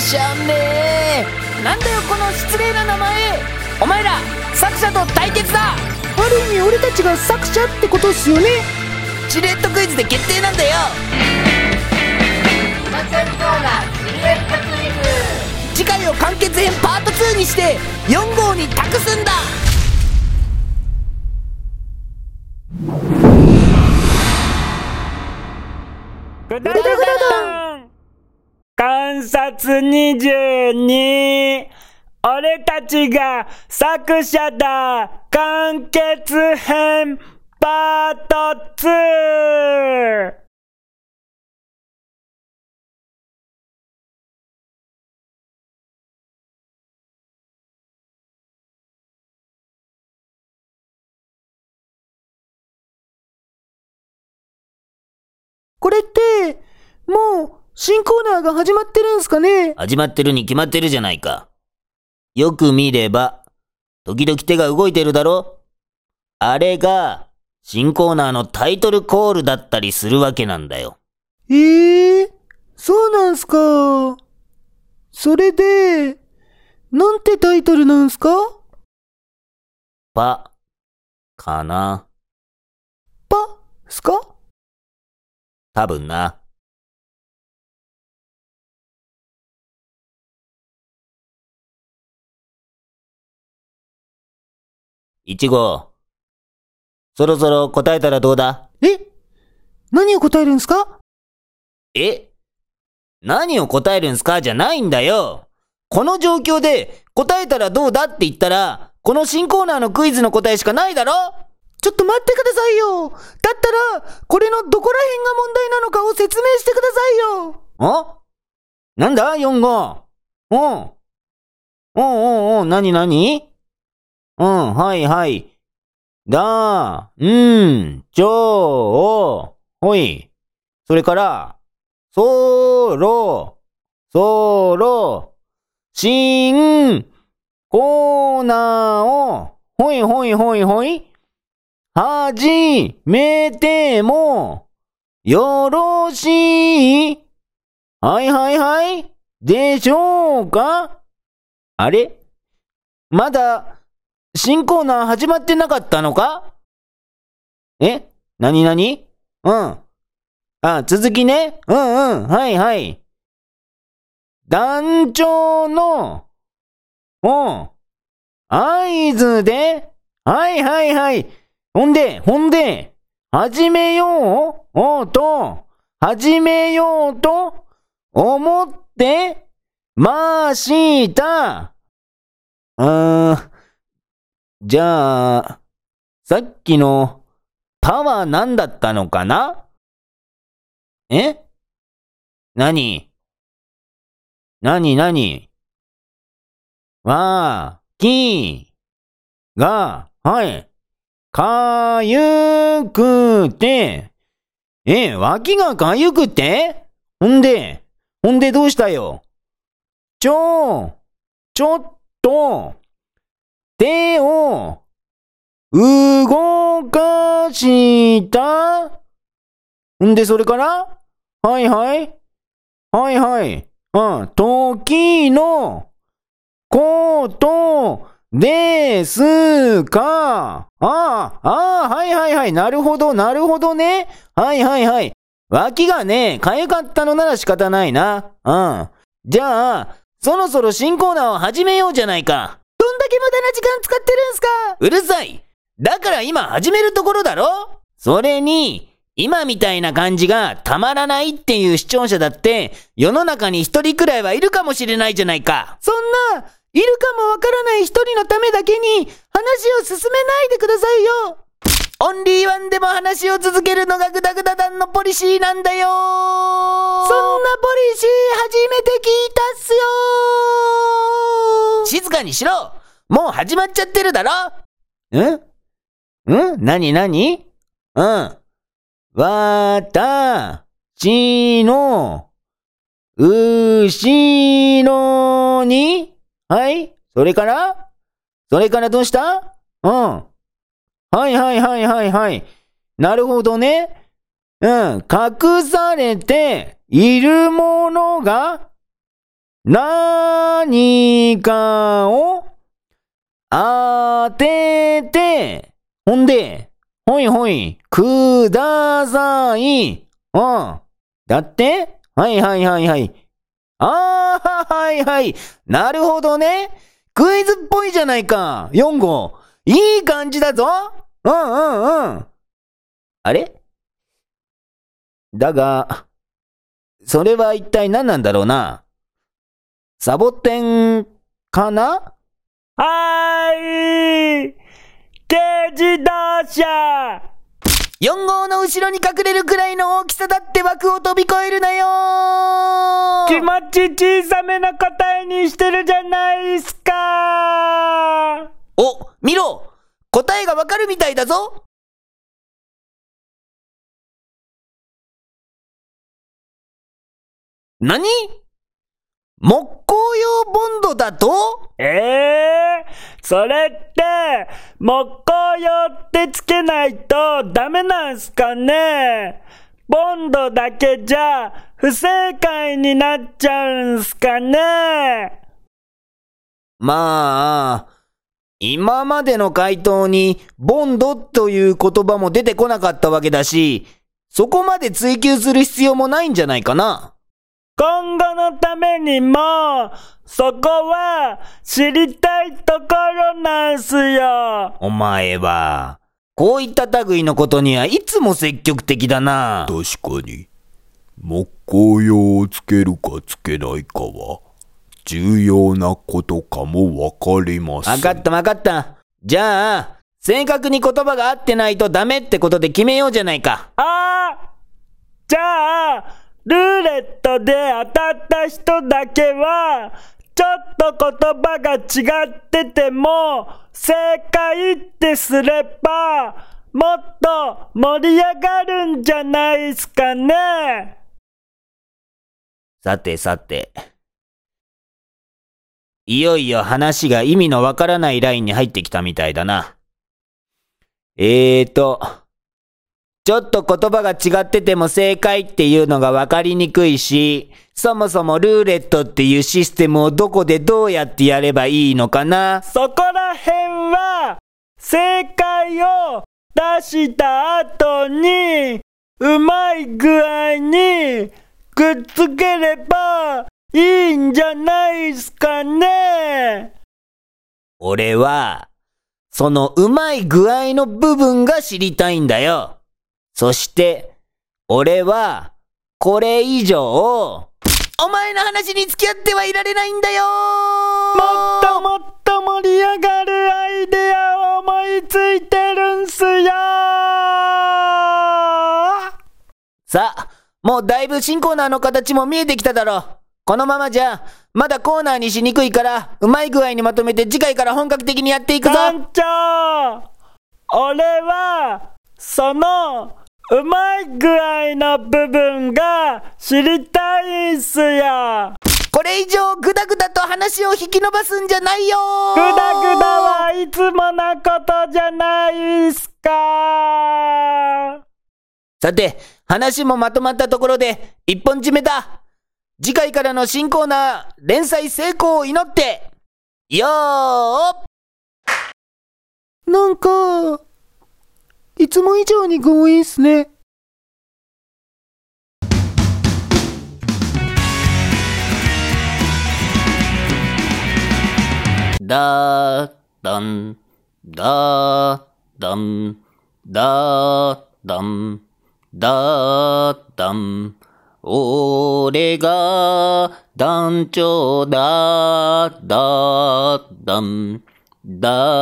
しゃんね。ーなんだよこの失礼な名前。お前ら作者と対決だ。ある意味俺たちが作者ってことっすよね。シルエットクイズで決定なんだよ。次回を完結編パート2にして4号に託すんだ観察22俺たちが作者だ完結編パート 2! これって、もう、新コーナーが始まってるんすかね？始まってるに決まってるじゃないか。よく見れば、時々手が動いてるだろ？あれが、新コーナーのタイトルコールだったりするわけなんだよ。ええー、そうなんすか。それで、なんてタイトルなんすか？パ、かな。パ、すか？多分な。一号。そろそろ答えたらどうだ？え？何を答えるんすか？え？何を答えるんすか？じゃないんだよ。この状況で答えたらどうだって言ったら、この新コーナーのクイズの答えしかないだろ？ちょっと待ってくださいよ。だったら、これのどこら辺が問題なのかを説明してくださいよ。あなんだ ?4 号。うん。うんうんうん。なになにうん、はいはい。だ、うん、ちょう、ほい。それから、そろ、そろ、しん、コーナーを、ほいほいほいほい。はじめても、よろしいはいはいはい。でしょうか？あれ？まだ、新コーナー始まってなかったのか？え？なになにうん。あ、続きね。うんうん。はいはい。団長の、うん。合図で、はいはいはい。ほんで、ほんで、始めよう？おうと、始めようと、思って、ました。うーん。じゃあ、さっきの、パは何だったのかな？え？何？何何？わー、きー、が、はい。かゆくて、え、脇がかゆくて？ほんで、ほんでどうしたよ？ちょ、ちょっと、手を、動かしたんで、それから？はいはい。はいはい。うん。時の、こと、ですか？ああ、ああ、はいはいはい。なるほど、なるほどね。はいはいはい。脇がね、かゆかったのなら仕方ないな。うん。じゃあ、そろそろ新コーナーを始めようじゃないか。無駄な時間使ってるんすか？うるさい。だから今始めるところだろ？それに、今みたいな感じがたまらないっていう視聴者だって、世の中に一人くらいはいるかもしれないじゃないか。そんな、いるかもわからない一人のためだけに、話を進めないでくださいよ。オンリーワンでも話を続けるのがグダグダ団のポリシーなんだよ。そんなポリシー初めて聞いたっすよ。静かにしろもう始まっちゃってるだろ？んん？なになにうん。わた、ちの、うしろに？はい？それから？それからどうした？うん。はいはいはいはいはい。なるほどね。うん。隠されているものが、何かを当てて、ほんで、ほいほい、ください。うん。だってはいはいはいはい。ああ、はいはい。なるほどね。クイズっぽいじゃないか。4号。いい感じだぞ。うんうんうん。あれ？だが、それは一体何なんだろうな。サボテンかな？はーい軽自動車 ?4 号の後ろに隠れるくらいの大きさだって枠を飛び越えるなよ。気持ち小さめの答えにしてるじゃないっすか。お、見ろ。答えがわかるみたいだぞ。何？木工用ボンドだと？ええー、それって、木工用ってつけないとダメなんすかね？ボンドだけじゃ不正解になっちゃうんすかね？まあ、今までの回答にボンドという言葉も出てこなかったわけだし、そこまで追求する必要もないんじゃないかな。今後のためにも、そこは知りたいところなんすよ。お前は、こういった類のことにはいつも積極的だな。確かに。木工用をつけるかつけないかは、重要なことかもわかりません。わかったわかった。じゃあ、正確に言葉が合ってないとダメってことで決めようじゃないか。ああじゃあ、ルーレットで当たった人だけは、ちょっと言葉が違ってても、正解ってすれば、もっと盛り上がるんじゃないすかね。さてさて。いよいよ話が意味のわからないラインに入ってきたみたいだな。えーと、ちょっと言葉が違ってても正解っていうのがわかりにくいし、そもそもルーレットっていうシステムをどこでどうやってやればいいのかな？そこら辺は、正解を出した後に、うまい具合にくっつければいいんじゃないすかね？俺は、そのうまい具合の部分が知りたいんだよ。そして、俺は、これ以上、お前の話に付き合ってはいられないんだよ。もっともっと盛り上がるアイデアを思いついてるんすよ。さあ、もうだいぶ新コーナーの形も見えてきただろ。う。このままじゃ、まだコーナーにしにくいから、うまい具合にまとめて次回から本格的にやっていくぞ。団長俺は、その、うまい具合の部分が知りたいんすよこれ以上グダグダと話を引き伸ばすんじゃないよグダグダはいつもなことじゃないっすか。さて、話もまとまったところで、一本締めだ。次回からの新コーナー、連載成功を祈って、よー。なんか、いつも以上に強引っすね。だーだん、だーだん、だーだん、だーだん。俺が団長だ、だ、だん、だ